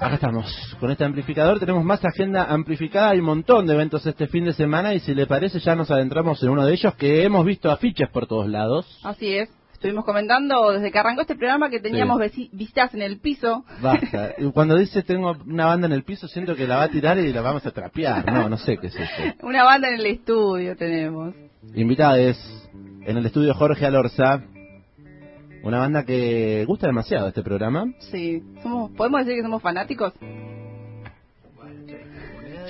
Acá estamos, con este amplificador tenemos más agenda amplificada, hay un montón de eventos este fin de semana y si le parece ya nos adentramos en uno de ellos que hemos visto afiches por todos lados. Así es. Estuvimos comentando desde que arrancó este programa que teníamos sí. vistas en el piso. Basta. Cuando dice tengo una banda en el piso, siento que la va a tirar y la vamos a trapear. No, no sé qué es eso. una banda en el estudio tenemos. Invitada es en el estudio Jorge Alorza. Una banda que gusta demasiado este programa. Sí. Somos, ¿Podemos decir que somos fanáticos?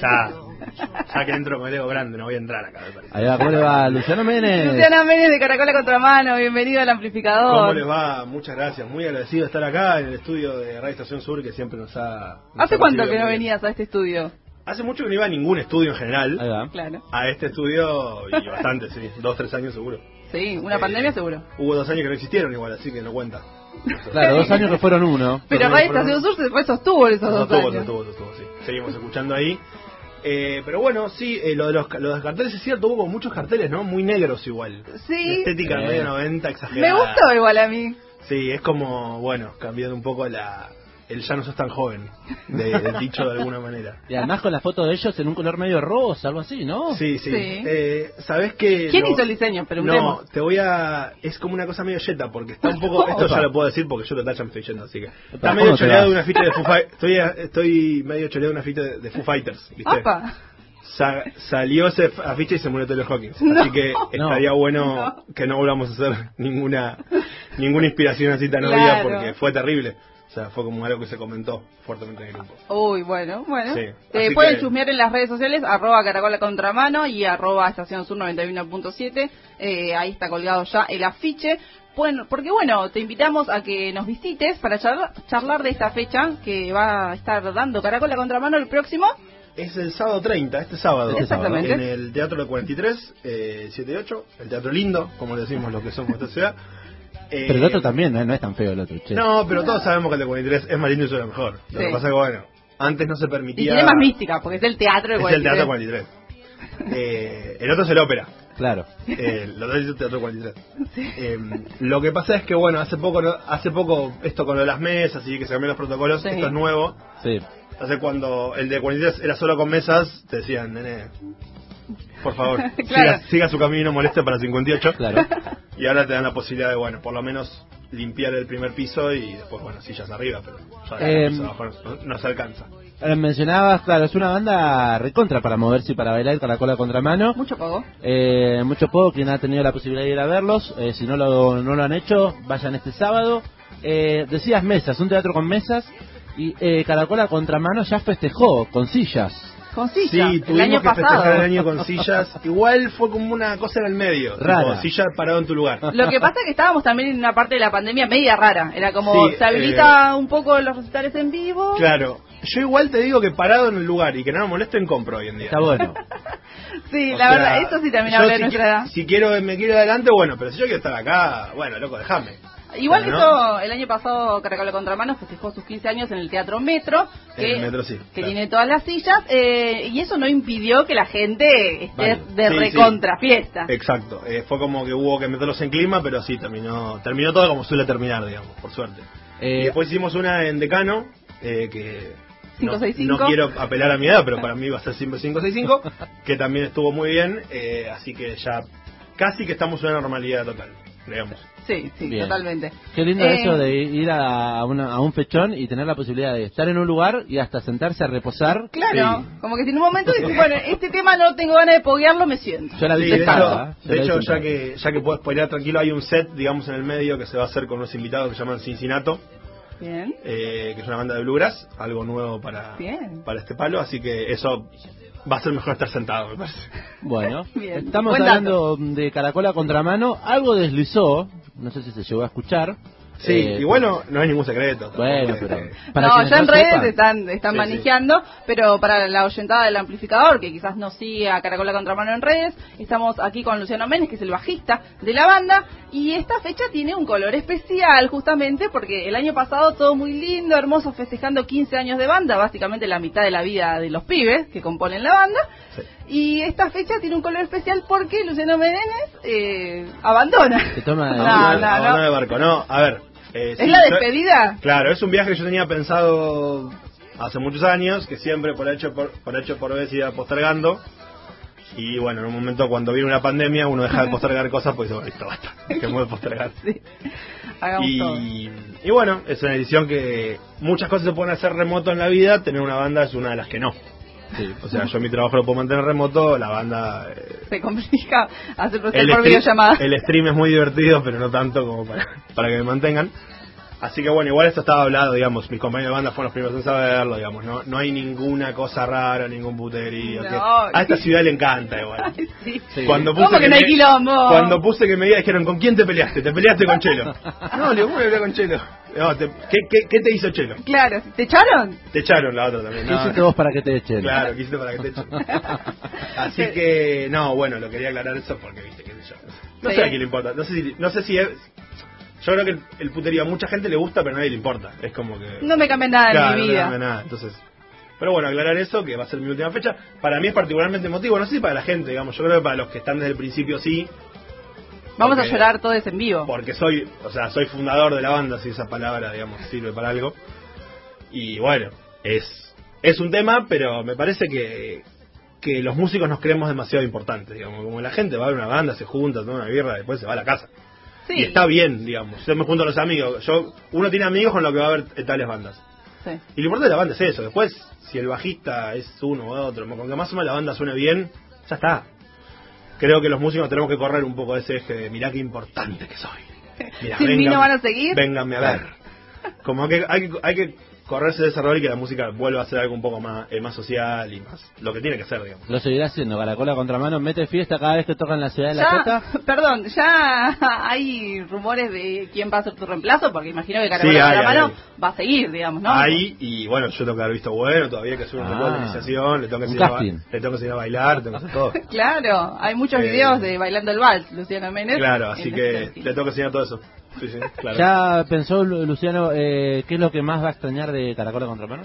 Ya, ya que entro con el ego grande, no voy a entrar acá, me parece. Ahí va, ¿cómo le va? Luciano Méndez. Luciano Méndez de Caracola Contramano, bienvenido al amplificador. ¿Cómo les va? Muchas gracias, muy agradecido de estar acá en el estudio de Radio Estación Sur que siempre nos ha... Nos ¿Hace ha cuánto que no bien. venías a este estudio? Hace mucho que no iba a ningún estudio en general. Ahí va. Claro. A este estudio, y bastante, sí, dos, tres años seguro. Sí, una Eh, pandemia seguro. Hubo dos años que no existieron igual, así que no cuenta. Claro, dos años que fueron uno. Pero Radio. Estación Sur se fue sostuvo esos Eso dos años. eso estuvo, sí. Seguimos escuchando ahí. Eh, pero bueno, sí, eh, lo, de los, lo de los carteles es cierto, hubo como muchos carteles, ¿no? Muy negros igual. Sí. Estética Sí. medio 90, exagerada. Me gustó igual a mí. Sí, es como, bueno, cambiando un poco la el ya no sos tan joven, de, del dicho de alguna manera. Y además con la foto de ellos en un color medio rosa, algo así, ¿no? Sí, sí. Sí. Eh, ¿Sabes qué? ¿Quién Lo- hizo el diseño? No, Preguntemos. te voy a... Es como una cosa medio yeta, porque está un poco... Esto Opa. ya lo puedo decir porque yo total ya me estoy yendo, así que... Está Opa, medio ¿cómo te choreado va? de una ficha de Foo Fighters. Estoy, estoy medio choreado de una ficha de, Foo Fighters, ¿viste? ¡Apa! Sa- salió ese afiche y se murió Taylor Hawkins. No. así que estaría bueno No. que no volvamos a hacer ninguna ninguna inspiración así tan obvia Claro. porque fue terrible. O sea, fue como algo que se comentó fuertemente en el grupo. Uy, bueno, bueno. Sí, Eh, pueden que- chusmear en las redes sociales, arroba caracola contramano y arroba estación sur 91.7. Eh, ahí está colgado ya el afiche. Bueno, porque bueno, te invitamos a que nos visites para charlar, charlar de esta fecha que va a estar dando Caracola Contramano el próximo. Es el sábado 30, este sábado. Exactamente. En el Teatro de 43, eh, 7 y 8, el Teatro Lindo, como le decimos los que somos de esta ciudad. Eh, Pero el otro también, ¿no? No es tan feo el otro, che. No, pero todos sabemos que el de 43 es más lindo y suena mejor. Lo que pasa es que, bueno, antes no se Y permitía... tiene más mística, porque es el teatro de Es el Teatro 43. 43. Eh, el otro es el ópera. Claro. Eh, los dos es el Teatro 43. Eh, lo que pasa es que, bueno, hace poco, hace poco esto con lo de las mesas y que se cambiaron los protocolos, Sí. esto es nuevo. Sí. Entonces cuando el de 43 era solo con mesas, te decían, nene, por favor, Claro. siga, siga su camino, moleste para 58. Claro. Y ahora te dan la posibilidad de, bueno, por lo menos limpiar el primer piso y después, bueno, sillas arriba, pero ya Eh, abajo no, no se alcanza. Eh, mencionabas, claro, es una banda recontra para moverse y para bailar con la cola contramano. Mucho poco. Eh, mucho poco, quien ha tenido la posibilidad de ir a verlos. Eh, si no lo, no lo han hecho, vayan este sábado. Eh, decías mesas, un teatro con mesas. Y eh, Caracola Contramano ya festejó con sillas. Con silla, Sí, el año que festejar pasado. el año con sillas. Igual fue como una cosa en el medio. Rara. tipo, silla parado en tu lugar. Lo que pasa es que estábamos también en una parte de la pandemia media rara. Era como, Sí, se habilita un poco los recitales en vivo. Claro. Yo igual te digo que parado en el lugar y que no me molesten compro hoy en día. Está bueno. Sí, O la sea, verdad, eso sí también habla de si nuestra edad. Si quiero, me quiero adelante, bueno, pero si yo quiero estar acá, bueno, loco, déjame. Igual que no. eso, el año pasado Caracola Contramano festejó sus 15 años en el Teatro Metro, que, el Metro, sí, que claro. tiene todas las sillas, eh, y eso no impidió que la gente esté Vale. de Sí, recontra fiesta. Exacto. Eh, fue como que hubo que meterlos en clima, pero sí, terminó terminó todo como suele terminar, digamos, por suerte. y Eh, después hicimos una en Decano, eh, que no, 565. no quiero apelar a mi edad, pero para mí va a ser siempre 565, que también estuvo muy bien, eh, así que ya casi que estamos en una normalidad total, digamos. Sí, sí, Bien. totalmente. Qué lindo Eh, eso de ir a, una- a un fechón y tener la posibilidad de estar en un lugar y hasta sentarse a reposar. Claro, Sí. como que si en un momento dices, bueno, este tema no tengo ganas de poguearlo, me siento. Yo la vi Sí, de hecho. Yo de hecho, ya que ya que puedo spoilear tranquilo, hay un set, digamos, en el medio que se va a hacer con unos invitados que se llaman Cincinnati, Bien. eh, que es una banda de bluegrass, algo nuevo para, Bien. para este palo, así que eso va a ser mejor estar sentado, me parece. Bueno, Bien. estamos Buen hablando de Caracola Contramano. Algo deslizó, no sé si se llegó a escuchar. Sí, Eh, y bueno, no hay ningún secreto. Bueno, este, pero. para no, ya en no redes sepan, están, están Sí, manejando, pero para la oyentada del amplificador, que quizás no sigue a Caracola Contramano en redes, estamos aquí con Luciano Méndez, que es el bajista de la banda, y esta fecha tiene un color especial, justamente porque el año pasado todo muy lindo, hermoso, festejando 15 años de banda, básicamente la mitad de la vida de los pibes que componen la banda, Sí. Y esta fecha tiene un color especial porque Luciano Méndez eh, abandona. Se toma- No, Abandono- no, no. abandono de barco, no, a ver. eh, ¿Es sí, la yo- despedida? Claro, es un viaje que yo tenía pensado hace muchos años, que siempre por hecho por, por hecho por vez iba postergando. Y bueno, en un momento cuando viene una pandemia uno deja de postergar cosas, pues dice, listo, basta, dejemos de postergar. Sí. Todo. Y, y bueno, es una edición que muchas cosas se pueden hacer remoto en la vida, tener una banda es una de las que no. Sí. O sea, yo mi trabajo lo puedo mantener remoto, la banda... eh, Se complica hacer por el, por stream, videollamada. el stream es muy divertido, pero no tanto como para, para que me mantengan. Así que bueno, igual esto estaba hablado, digamos, mis compañeros de banda fueron los primeros en saberlo, digamos, no, no hay ninguna cosa rara, ningún puterío. No, que a esta ciudad le encanta igual. Ay, sí. Sí. Cuando ¿Cómo que no hay me- quilombo? Cuando puse que me diga, dijeron, ¿con quién te peleaste? ¿Te peleaste con Chelo? no, le ¿cómo me peleé con Chelo? No, te- ¿qué, qué, qué te hizo Chelo? Claro, ¿te echaron? Te echaron la otra también. ¿Qué No, hiciste no. vos para que te echen? Claro, quisiste para que te echen. Así que, no, bueno, lo quería aclarar eso porque, viste, qué sé yo. No Sí. sé a quién le importa. No sé si, no sé si es... Yo creo que el, el puterío a mucha gente le gusta, pero a nadie le importa. Es como que... No me cambia nada Claro, en mi no le vida. cambia nada. Entonces... Pero bueno, aclarar eso, que va a ser mi última fecha. Para mí es particularmente emotivo. No sé si para la gente, digamos. Yo creo que para los que están desde el principio sí. Vamos a llorar todos en vivo. Porque soy, o sea, soy fundador de la banda, si esa palabra, digamos, sirve para algo. Y bueno, es, es un tema, pero me parece que, que los músicos nos creemos demasiado importantes, digamos. Como la gente va a ver una banda, se junta, toma una birra, después se va a la casa. Sí. Y está bien, digamos. Yo me junto a los amigos. Yo, uno tiene amigos con los que va a ver tales bandas. Sí. Y lo importante de la banda es eso. Después, si el bajista es uno o otro, con que más o menos la banda suene bien, ya está. Creo que los músicos tenemos que correr un poco de ese eje de mirá qué importante que soy. Mirá, Sin mí no van a seguir. Vénganme a ver. Como que hay que, hay que correrse de ese rol y que la música vuelva a ser algo un poco más, eh, más social y más lo que tiene que ser, digamos. Lo seguirá haciendo, Caracola Contramano mete fiesta cada vez que toca en la ciudad de La Cota. perdón, ya hay rumores de quién va a ser tu reemplazo, porque imagino que Sí, Caracola hay, mano hay. va a seguir, digamos, ¿no? Ahí, y bueno, yo tengo que haber visto bueno, todavía hay que hacer un Ah, de iniciación, le tengo que un enseñar, a, le tengo que enseñar a bailar, tengo que hacer todo. Claro, hay muchos Eh, videos de bailando el vals, Luciano Méndez. Claro, así que le tengo que enseñar todo eso. Sí, sí, claro. ¿Ya pensó Lu- Luciano eh, qué es lo que más va a extrañar de Caracola Contramano?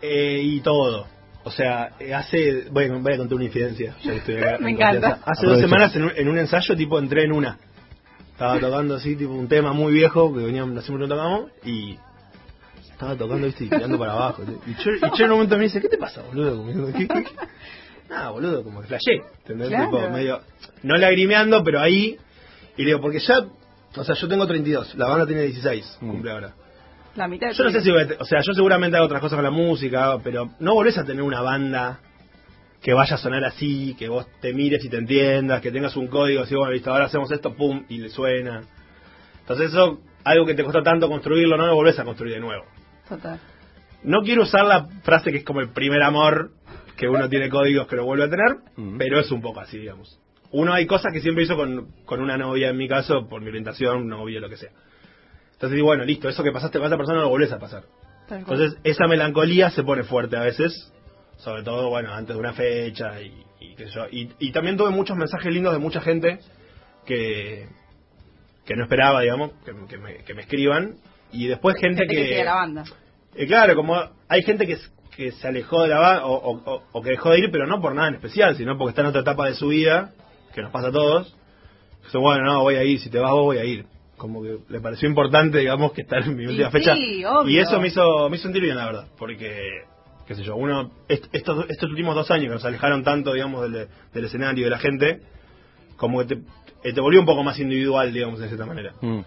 Eh, y todo. O sea, eh, hace. Bueno, voy a contar una infidencia. ya estoy acá en Me encanta. confianza. Hace dos semanas en un, en un ensayo, tipo, entré en una. Estaba tocando así, tipo, un tema muy viejo que veníamos, mucho no tocamos y. Estaba tocando, viste, y tirando para abajo. Y Che, y Che en un momento me dice, ¿qué te pasa, boludo? Como, ¿qué, qué, qué? Nada, boludo, como que flashé. ¿Entendés? Claro. Tipo, medio. No lagrimeando, pero ahí. Y le digo, porque ya. O sea, yo tengo 32, la banda tiene 16, Mm. cumple ahora. La mitad de Yo no sé si voy a te- o sea, yo seguramente hago otras cosas con la música, pero no volvés a tener una banda que vaya a sonar así, que vos te mires y te entiendas, que tengas un código, así, bueno, listo, ahora hacemos esto, pum, y le suena. Entonces eso, algo que te costó tanto construirlo, no lo volvés a construir de nuevo. Total. No quiero usar la frase que es como el primer amor, que uno tiene códigos que lo vuelve a tener, Mm. pero es un poco así, digamos. Uno hay cosas que siempre hizo con, con una novia, en mi caso, por mi orientación, novia, lo que sea. Entonces digo, bueno, listo, eso que pasaste con esa persona no lo volvés a pasar. Entonces, esa melancolía se pone fuerte a veces, sobre todo, bueno, antes de una fecha y, y qué sé yo. Y, y también tuve muchos mensajes lindos de mucha gente que, que no esperaba, digamos, que, que me, que me escriban. Y después gente, Gente que sigue la banda. eh, claro, como hay gente que, que se alejó de la banda o, o- o- o que dejó de ir, pero no por nada en especial, sino porque está en otra etapa de su vida, que nos pasa a todos. Dice, bueno, no, voy a ir, si te vas vos voy a ir. Como que le pareció importante, digamos, que estar en mi Y última sí, fecha. obvio. Y eso me hizo, me hizo sentir bien, la verdad, porque, qué sé yo, uno, est- estos, estos últimos dos años que nos alejaron tanto, digamos, del, del escenario y de la gente, como que te, te volvió un poco más individual, digamos, de cierta manera. Mm.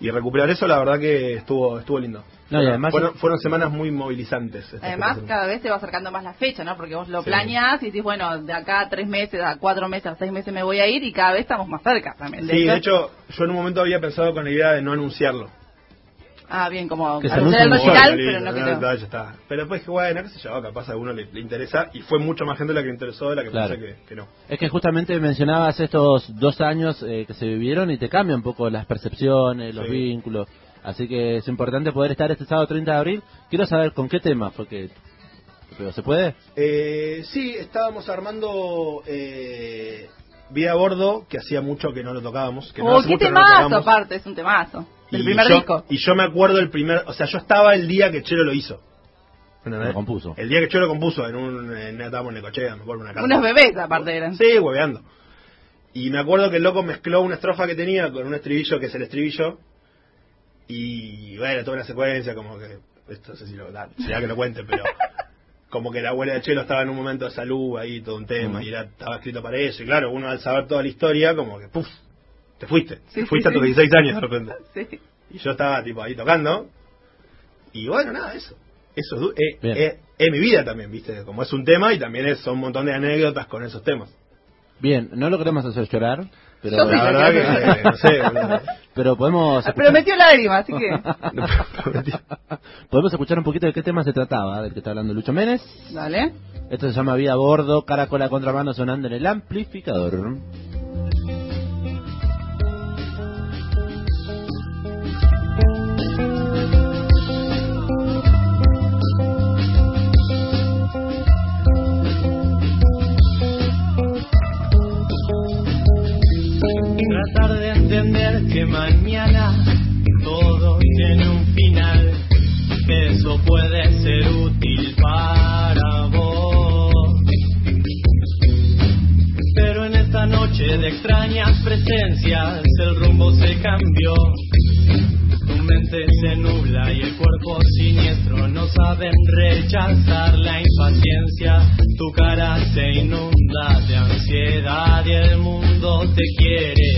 Y recuperar eso, la verdad que estuvo estuvo lindo. No, y además- fueron, fueron semanas muy movilizantes. estas Además, cada vez te va acercando más la fecha, ¿no? Porque vos lo Sí. planeás y decís, bueno, de acá a tres meses, a cuatro meses, a seis meses me voy a ir y cada vez estamos más cerca también. Sí, de hecho, yo en un momento había pensado con la idea de no anunciarlo. Ah, bien, como Que se anunciar el Bueno, pero no que ya está, ya está. Pero después dije, bueno, qué sé yo, capaz a uno le, le interesa. Y fue mucho más gente la que le interesó de la que Claro. pensé que, que no. Es que justamente mencionabas estos dos años eh, que se vivieron y te cambia un poco las percepciones, los Sí. vínculos. Así que es importante poder estar este sábado 30 de abril. Quiero saber con qué tema fue que... ¿Pero se puede? Eh, sí, estábamos armando eh, Vida a Bordo, que hacía mucho que no lo tocábamos. Que no Oh, qué no lo temazo, aparte, es un temazo. El Y primer yo- disco. Y yo me acuerdo el primer, o sea, yo estaba el día que Chelo lo hizo. Lo compuso. El día que Chelo compuso en un, en, estábamos en Necochea, me acuerdo una casa. Unos bebés, aparte, eran. Sí, hueveando. Y me acuerdo que el loco mezcló una estrofa que tenía con un estribillo que es el estribillo. Y bueno, toda una secuencia como que esto no sé si lo, da, sería que lo cuente, pero como que la abuela de Chelo estaba en un momento de salud ahí, todo un tema, y era, estaba escrito para eso, y claro, uno al saber toda la historia, como que, puf, te fuiste, Sí, te fuiste sí, a tus sí. 16 años de repente. Sí. Y yo estaba tipo ahí tocando, y bueno, nada, eso. Eso es, Bien. eh, es mi vida también, ¿viste? Como es un tema y también es, son un montón de anécdotas con esos temas. Bien, no lo queremos hacer llorar, pero, Yo. La verdad que, eh, no sé, pero podemos Ah, Pero escuchar, metió lágrimas, así que. podemos escuchar un poquito de qué tema se trataba, del que está hablando Lucho Menes. Dale. Esto se llama Vía a Bordo, Caracola contramano sonando en el amplificador. Tratar de entender que mañana todo tiene un final. Eso puede ser útil para vos. Pero en esta noche de extrañas presencias el rumbo se cambió. Tu mente se nubla y el cuerpo siniestro no saben rechazar la impaciencia. Tu cara se inunda de ansiedad y el mundo te quiere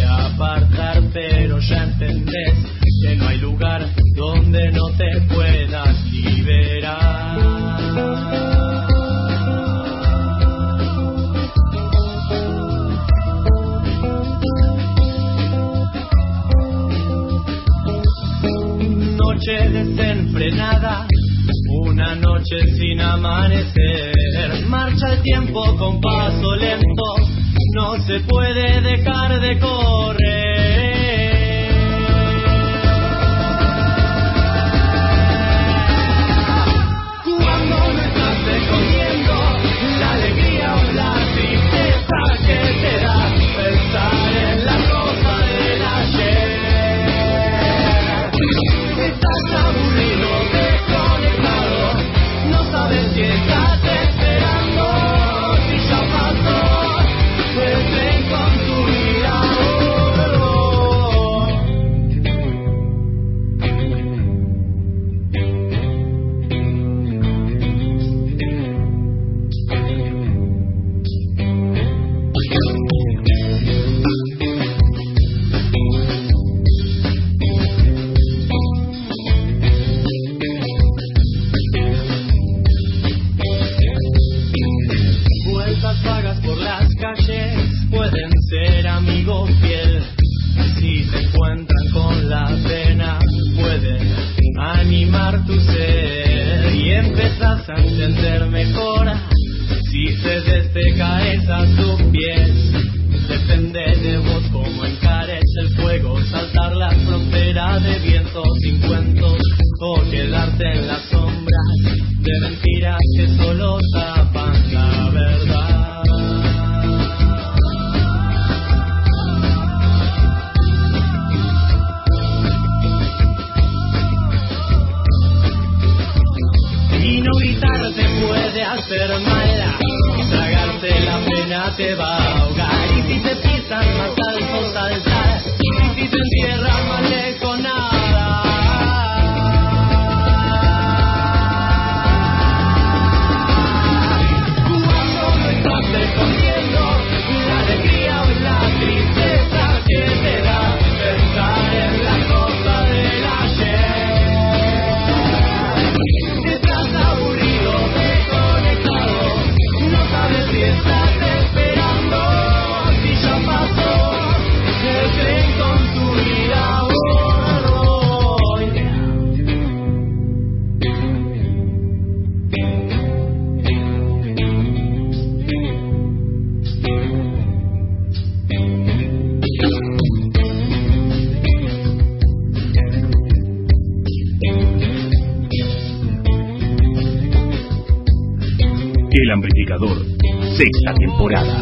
temporada.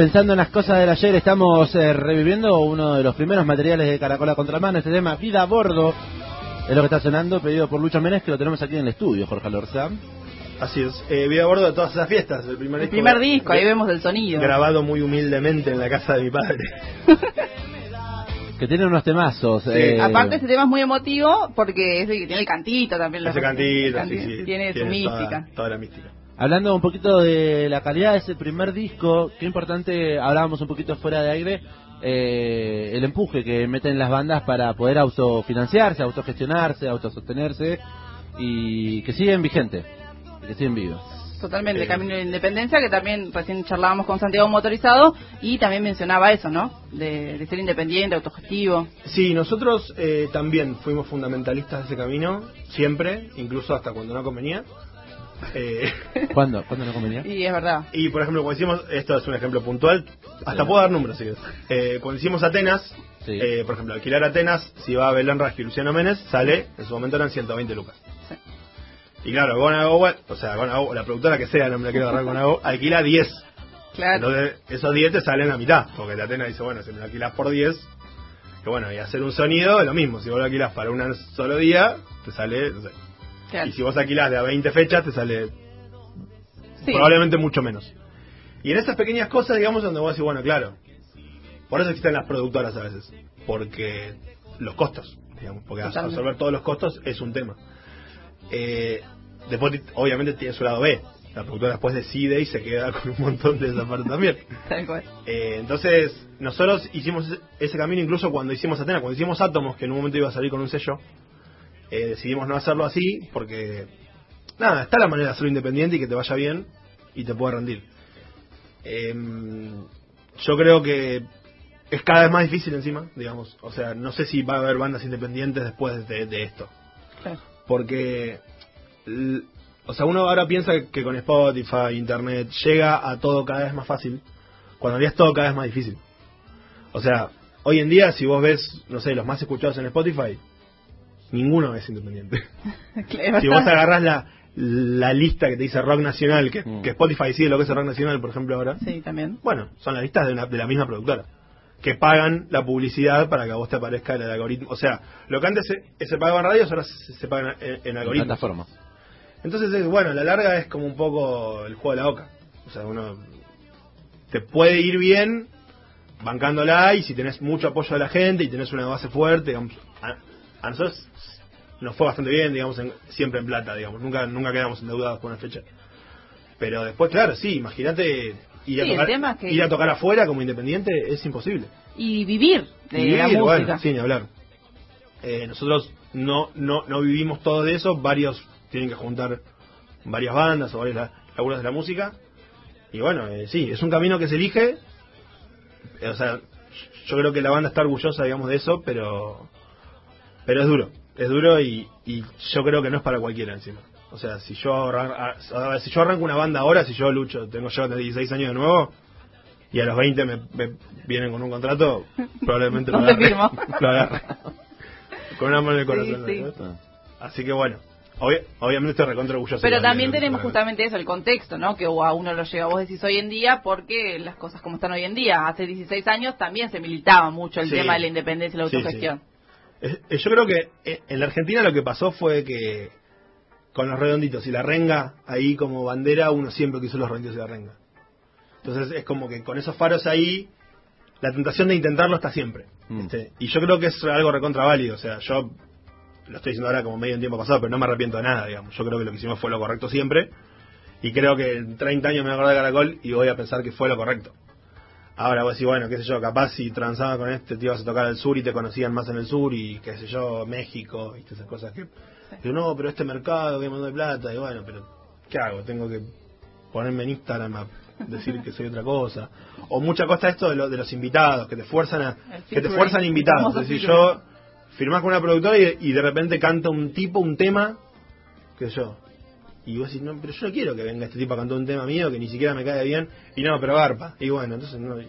Pensando en las cosas del ayer, estamos eh, reviviendo uno de los primeros materiales de Caracola Contramano, este tema Vida a Bordo, es lo que está sonando, pedido por Lucho Menes, que lo tenemos aquí en el estudio, Jorge Lorzán. Así es. Eh, vida a bordo de todas esas fiestas. El primer El disco, primer disco, ahí vemos el sonido. Grabado muy humildemente en la casa de mi padre. Que tiene unos temazos. Sí. eh, Aparte este tema es muy emotivo porque es el que tiene el cantito también. Ese cantito, el sí, sí. Tiene su toda- mística. Toda, la mística. Hablando un poquito de la calidad de ese primer disco, qué importante, hablábamos un poquito fuera de aire, eh, el empuje que meten las bandas para poder autofinanciarse, autogestionarse, autosostenerse y que siguen vigentes, que siguen vivos. Totalmente, Eh. Camino de Independencia, que también recién charlábamos con Santiago Motorizado y también mencionaba eso, ¿no? De, de ser independiente, autogestivo. Sí, nosotros eh, también fuimos fundamentalistas de ese camino, siempre, incluso hasta cuando no convenía. Eh, ¿Cuándo? ¿Cuándo no convenía? Y es verdad. y por ejemplo, cuando hicimos, esto es un ejemplo puntual, hasta puedo dar números si quieres. Eh, cuando hicimos Atenas, Sí. eh, por ejemplo, alquilar Atenas, si va a Belén Rasky y Luciano Méndez, sale, en su momento eran 120 lucas. Sí. Y claro, Gonago, o sea, Gonago, la productora que sea, no me la quiero agarrar Gonago, alquila 10. Claro. Entonces, esos 10 te salen a mitad, porque la Atena dice, bueno, si me lo alquilas por 10, que bueno, y hacer un sonido, lo mismo, si vos lo alquilas para un solo día, te sale, no sé. Claro. Y si vos alquilás de a 20 fechas, te sale Sí. probablemente mucho menos. Y en esas pequeñas cosas, digamos, donde vos decís, bueno, claro, por eso existen las productoras a veces, porque los costos, digamos, porque Totalmente. absorber todos los costos es un tema. Eh, después, obviamente, tiene su lado B. La productora después decide y se queda con un montón de esa parte también. Tal cual. Eh, entonces, nosotros hicimos ese- ese camino incluso cuando hicimos Atena, cuando hicimos Átomos, que en un momento iba a salir con un sello, eh, decidimos no hacerlo así porque, nada, está la manera de hacerlo independiente y que te vaya bien y te pueda rendir. Em, yo creo que es cada vez más difícil encima, digamos. O sea, no sé si va a haber bandas independientes después de, de esto. Claro. Porque, o sea, uno ahora piensa que con Spotify, Internet, llega a todo cada vez más fácil, cuando es todo cada vez más difícil. O sea, hoy en día, si vos ves, no sé, los más escuchados en Spotify, ninguno es independiente. Claro. si vos agarrás la, la lista que te dice rock nacional, que, Mm. que Spotify sigue lo que es el rock nacional, por ejemplo, ahora, Sí, también. bueno, son las listas de, una- de la misma productora. Que pagan la publicidad para que a vos te aparezca el algoritmo. O sea, lo que antes se, se pagaba en radios, ahora se, se paga en, en algoritmos. plataformas. Entonces, es, bueno, a la larga es como un poco el juego de la boca. O sea, uno te puede ir bien bancándola y si tenés mucho apoyo de la gente y tenés una base fuerte, digamos, a, nosotros nos fue bastante bien, digamos, en- siempre en plata, digamos, nunca nunca quedamos endeudados con una fecha. Pero después, claro, sí, imagínate ir, a Sí, tocar, tema es que- ir a tocar afuera como independiente es imposible. Y vivir de Y la vivir, música. bueno, sin hablar. Eh, nosotros no, no, no vivimos todo de eso, varios tienen que juntar varias bandas o varios la- laburos de la música. Y bueno, eh, sí, es un camino que se elige. O sea, yo creo que la banda está orgullosa, digamos, de eso, pero pero es duro. Es duro y, y yo creo que no es para cualquiera encima. O sea, si yo, arran- a- a ver, si yo arranco una banda ahora, si yo lucho, tengo yo de 16 años de nuevo, y a los 20 me, me vienen con un contrato, probablemente No lo agarre. firmo. Lo agarre. Con una mano en el corazón. Así que bueno, obvi- obviamente estoy recontra orgulloso. Pero también tenemos justamente eso, el contexto, ¿no? Que a uno lo llega, vos decís hoy en día, porque las cosas como están hoy en día. Hace 16 años también se militaba mucho el Sí. tema de la independencia y la autogestión. Es- es- Yo creo que eh, en la Argentina lo que pasó fue que con los redonditos y la renga ahí como bandera, uno siempre quiso los redonditos y la renga. Entonces es como que con esos faros ahí, la tentación de intentarlo está siempre. Mm. Y yo creo que es algo recontra válido. O sea, yo lo estoy diciendo ahora como medio en tiempo pasado, pero no me arrepiento de nada, digamos. Yo creo que lo que hicimos fue lo correcto siempre. Y creo que en 30 años me voy a acordar de Caracol y voy a pensar que fue lo correcto. Ahora vos decís, bueno, qué sé yo, capaz si transaba con este te ibas a tocar al sur y te conocían más en el sur y qué sé yo, México, y esas cosas que... Pero no, pero este mercado que me de plata, y bueno, pero ¿qué hago? Tengo que ponerme en Instagram a decir que soy otra cosa. O mucha cosa esto de, lo- de los invitados, que te fuerzan a... Que te fuerzan invitados. Es decir, yo firmás con una productora y, y de repente canta un tipo, un tema, qué sé yo. Y vos decís, no, pero yo no quiero que venga este tipo a cantar un tema mío que ni siquiera me cae bien. Y no, pero garpa. Y bueno, entonces no... Y,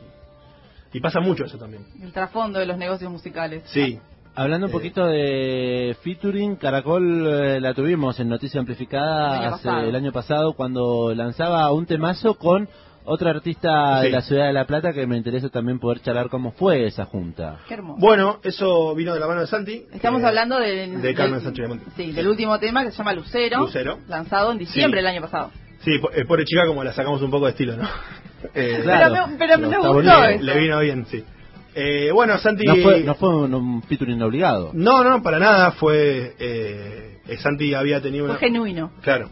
y pasa mucho eso también. El trasfondo de los negocios musicales. Sí. Hablando un Eh. poquito de featuring, Caracol eh, la tuvimos en Noticia Amplificada El año hace el año pasado cuando lanzaba un temazo con Otro artista de Sí. la ciudad de La Plata que me interesa también poder charlar cómo fue esa junta. Qué hermoso. Bueno, eso vino de la mano de Santi. Estamos que- hablando del, de Carmen del- Sánchez Monti. Sí, del último tema que se llama Lucero, Lucero. lanzado en diciembre Sí. del año pasado. Sí, eh, pobre chica como la sacamos un poco de estilo, ¿no? Eh, Claro. Pero me, pero me Está gustó eso. Le vino bien, sí. Eh, bueno, Santi... No fue, no fue un, un featuring obligado. No, no, para nada. Fue... Eh, eh, Santi había tenido Fue una... genuino. Claro.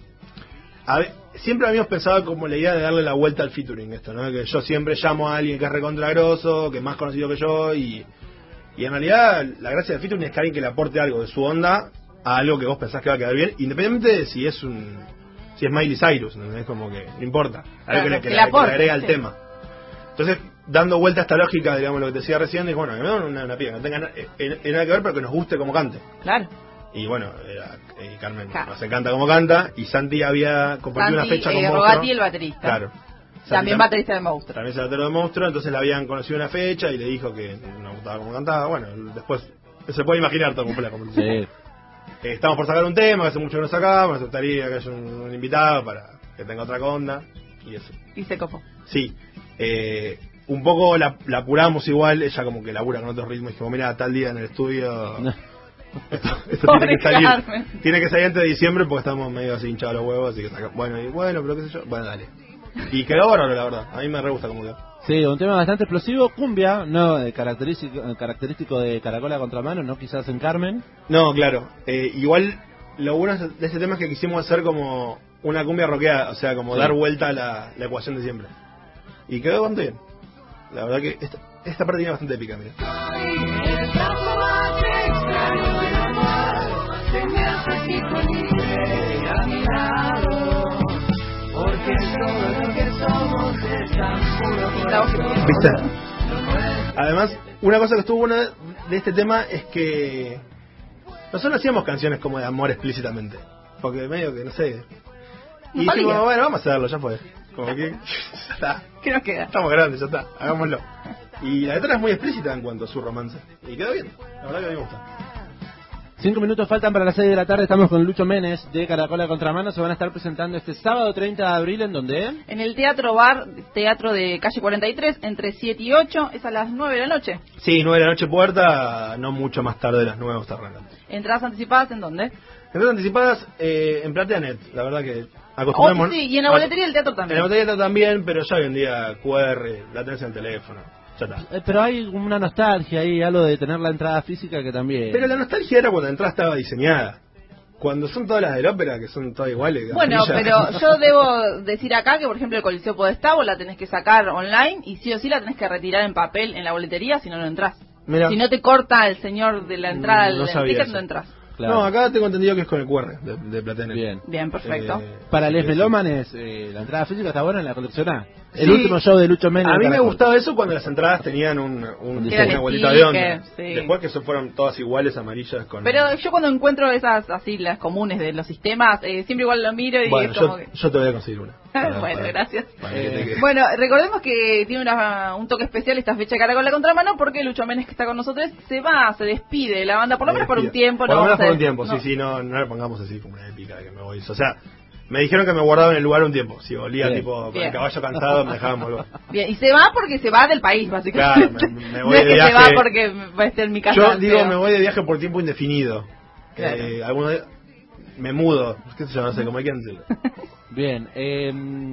A ver, siempre habíamos pensado como la idea de darle la vuelta al featuring esto, ¿no? Que yo siempre llamo a alguien que es recontragroso, que es más conocido que yo y, y en realidad la gracia del featuring es que alguien que le aporte algo de su onda a algo que vos pensás que va a quedar bien, independientemente de si es un si es Miley Cyrus, ¿entendés? Como que no importa, algo Claro, que, le, que que le le- que le aporte, agrega al sí. tema. Entonces, dando vuelta a esta lógica, digamos, lo que te decía recién, es bueno, que me una, una piba, que no tenga na- eh, eh, nada que ver, pero que nos guste como cante. Claro. Y bueno, eh, Carmen Claro. nos encanta como canta y Santi había compartido una fecha eh, con Monstruo. Rogati, el baterista. Claro. También baterista de Monstruo. También se batero de Monstruo, entonces le habían conocido una fecha y le dijo que no gustaba como cantaba. Bueno, después se puede imaginar todo cómo fue la conversación. Sí. Eh, estamos por sacar un tema, que hace mucho que no sacábamos, me gustaría que haya un, un invitado para que tenga otra onda y eso. Y se copó. Sí, eh, un poco la, la apuramos igual, ella como que labura con otros ritmos y dijimos, mira, tal día en el estudio esto, tiene que salir tiene que salir antes de diciembre porque estamos medio así hinchados los huevos así que saca- bueno y bueno pero qué sé yo. Bueno dale. Y quedó bárbaro la verdad. A mí me re gusta como quedó. Sí, un tema bastante explosivo, cumbia, no eh, característico, eh, característico de Caracola Contramano, no quizás en Carmen. no claro. Eh, igual lo bueno de este tema es que quisimos hacer como una cumbia rockeada o sea como Sí. dar vuelta a la, la ecuación de siempre. Y quedó bastante bien. La verdad que esta, esta parte tiene bastante épica mira ¿Viste? Además, una cosa que estuvo buena de este tema es que nosotros no hacíamos canciones como de amor explícitamente. Porque medio que, no sé. Y dijimos, bueno, vamos a hacerlo, ya fue. Como que, ya está. ¿Qué nos queda? Estamos grandes, ya está, hagámoslo. Y la letra es muy explícita en cuanto a su romance. Y quedó bien, la verdad que a mí me gusta. Cinco minutos faltan para las seis de la tarde, estamos con Lucho Menes de Caracola Contramano, se van a estar presentando este sábado 30 de abril, ¿en donde? En el Teatro Bar, Teatro de Calle 43, entre 7 y 8, es a las 9 de la noche. Sí, 9 de la noche puerta, no mucho más tarde de las 9 está arrancando. Entradas anticipadas, ¿en dónde? Entradas anticipadas eh, en Plateanet, la verdad que Oh, acostumbramos. sí, y en la boletería del teatro En también. la boletería también, pero ya hoy en día QR, la tenés en el teléfono, ya está. Eh, pero hay una nostalgia ahí, algo de tener la entrada física que también... Pero la nostalgia era cuando la entrada estaba diseñada. Cuando son todas las del ópera, que son todas iguales. Bueno, pero yo debo decir acá que, por ejemplo, el Coliseo Podestá vos la tenés que sacar online y sí o sí la tenés que retirar en papel en la boletería si no, no entras. Mira. Si no te corta el señor de la entrada Mm, no el sabía ticket, eso. no entras. Claro. No, acá tengo entendido que es con el QR de, de. Bien. Bien, perfecto. Eh, Para les melómanes, eh, la entrada física está buena en la colección A. El Sí. último show de Lucho Menes. A mí me Caracol. gustaba eso cuando las entradas tenían un, un, una bolita de onda. sí. Después que eso fueron todas iguales, amarillas con... Pero yo cuando encuentro esas así, las comunes de los sistemas, eh, siempre igual lo miro y bueno, es como yo, que... yo te voy a conseguir una. Bueno, para- gracias. Eh. Bueno, recordemos que tiene una- un toque especial esta fecha de Caracol la Contramano porque Lucho Menes que está con nosotros se va, se despide de la banda, por lo menos por un tiempo. Por no lo menos vamos a- por un tiempo, no. sí, sí, no, no le pongamos así como una épica de que me voy. O sea, me dijeron que me guardaba en el lugar un tiempo. Si volía Bien. tipo con Bien. el caballo cansado, me dejaban volver. Bien, y se va porque se va del país, básicamente. Claro, me- me voy no es que se va porque va a estar en mi casa. Yo digo, me voy de viaje por tiempo indefinido. Claro. Eh, alguno de- me mudo, qué sé yo, no sé, como hay que decirlo. Bien, eh,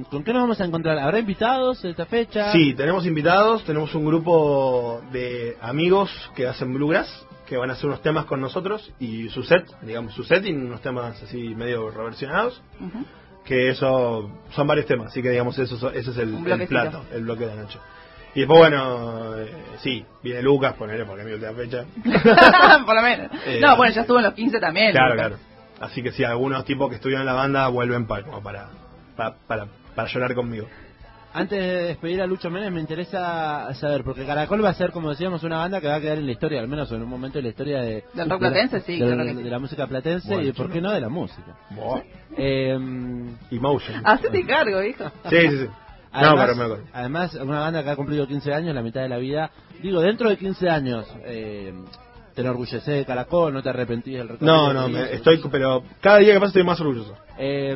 ¿con qué nos vamos a encontrar? ¿Habrá invitados esta fecha? Sí, tenemos invitados, tenemos un grupo de amigos que hacen bluegrass, que van a hacer unos temas con nosotros y su set, digamos su set y unos temas así medio reversionados, que eso son varios temas, así que digamos eso, ese es el, plato, el bloque de la noche. Y después bueno, eh, sí, viene Lucas, ponele porque a mí última fecha. por lo menos. Eh, no, bueno, ya estuvo en los 15 también. Claro, Lucas. claro. Así que sí, algunos tipos que estuvieron en la banda vuelven para, como para, para, para, para llorar conmigo. Antes de despedir a Lucho Menes me interesa saber, porque Caracol va a ser, como decíamos, una banda que va a quedar en la historia, al menos en un momento de la historia de, Del rock de la- platense, sí, de, claro la- que sí. de la música platense Bueno, y, ¿por qué no, de la música? Eh, Emotion. Hacete cargo, hijo. Sí, sí, sí. No, Además, pero me además, una banda que ha cumplido 15 años, la mitad de la vida. Digo, dentro de 15 años, eh, te enorgulleces de Caracol, no te arrepentís del recorrido No, no, me- estoy, pero cada día que pasa estoy más orgulloso. Eh,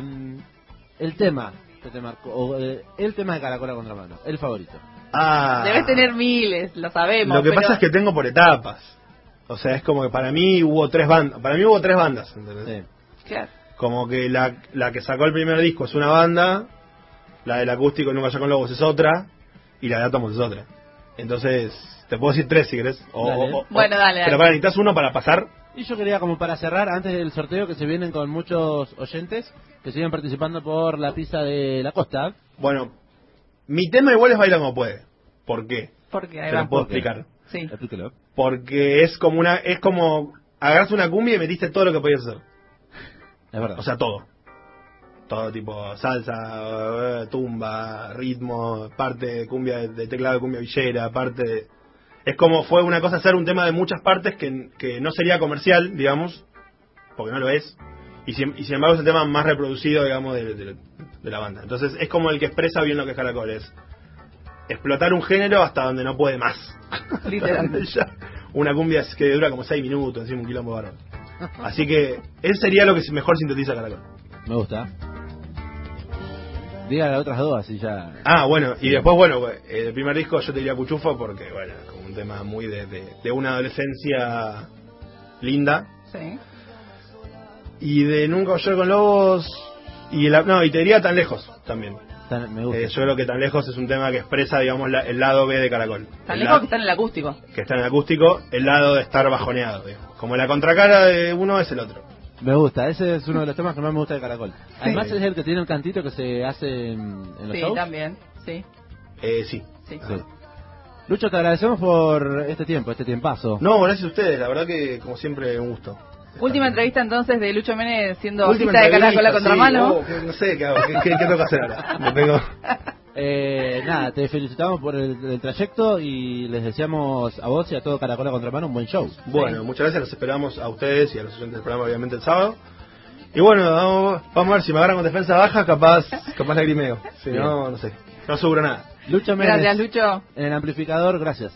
el tema, que te marcó? O, eh, el tema de Caracola contra mano, el favorito. Ah, Debes tener miles, lo sabemos. Lo que pero- pasa es que tengo por etapas. O sea, es como que para mí hubo tres bandas. Para mí hubo tres bandas, ¿entendés? Sí. Claro. Como que la, la que sacó el primer disco es una banda, la del acústico Nunca ya con Lobos es otra, y la de Átomos es otra. Entonces, te puedo decir tres si querés. O, Dale. o- o- Bueno, dale, dale. Pero para, necesitas uno para pasar. Y yo quería, como para cerrar, antes del sorteo, que se vienen con muchos oyentes que siguen participando por la pizza de la costa. Bueno, mi tema igual es Baila como puede. ¿Por qué? Porque ahí Te lo puedo explicar. Sí. Explíquelo. Porque es como una, es como agarraste una cumbia y metiste todo lo que podías hacer. Es verdad. O sea, todo. Todo tipo salsa, eh, tumba, ritmo, parte de cumbia de teclado de cumbia villera, parte de... Es como fue una cosa hacer un tema de muchas partes que, que no sería comercial, digamos, porque no lo es, y sin, y sin embargo es el tema más reproducido, digamos, de, de- de la banda. Entonces es como el que expresa bien lo que es Caracol, es explotar un género hasta donde no puede más. Literal. Ya. Una cumbia que dura como 6 minutos, encima un quilombo bárbaro. Así que ese sería lo que mejor sintetiza Caracol. Me gusta. Diga las otras dos, así ya. Ah, bueno, y después, bueno, el primer disco yo te diría Cuchufo porque, bueno, es como un tema muy de, de, de una adolescencia linda. Sí. Y de Nunca Yo con Lobos, y la, no, y te diría Tan Lejos también. Tan- me gusta. Eh, yo creo que Tan Lejos es un tema que expresa, digamos, la- el lado B de Caracol. Tan El lejos la- que está en el acústico. que está en el acústico, el lado de estar bajoneado. digamos. Como la contracara de uno es el otro. Me gusta, ese es uno de los temas que más me gusta de Caracol. Además es el que tiene el cantito que se hace en, en los Sí, shows. también. Sí. Eh, sí. Sí. Sí. Lucho, te agradecemos por este tiempo, este tiempazo. No, gracias a ustedes, la verdad que como siempre un gusto. Última entrevista entonces de Lucho Menes siendo Última bajista de entrevista, Caracola contra sí. mano. Oh, que- no sé qué hago, qué, qué, qué tengo que hacer ahora. Me pego. Eh, nada, te felicitamos por el, el trayecto y les deseamos a vos y a todo Caracola contra mano un buen show. Bueno, muchas gracias, los esperamos a ustedes y a los oyentes del programa obviamente el sábado. Y bueno, vamos, vamos a ver si me agarran con defensa baja, capaz, capaz lagrimeo. Si no, no sé. No aseguro nada. Lucho Méndez, Gracias, Lucho. en el amplificador, gracias.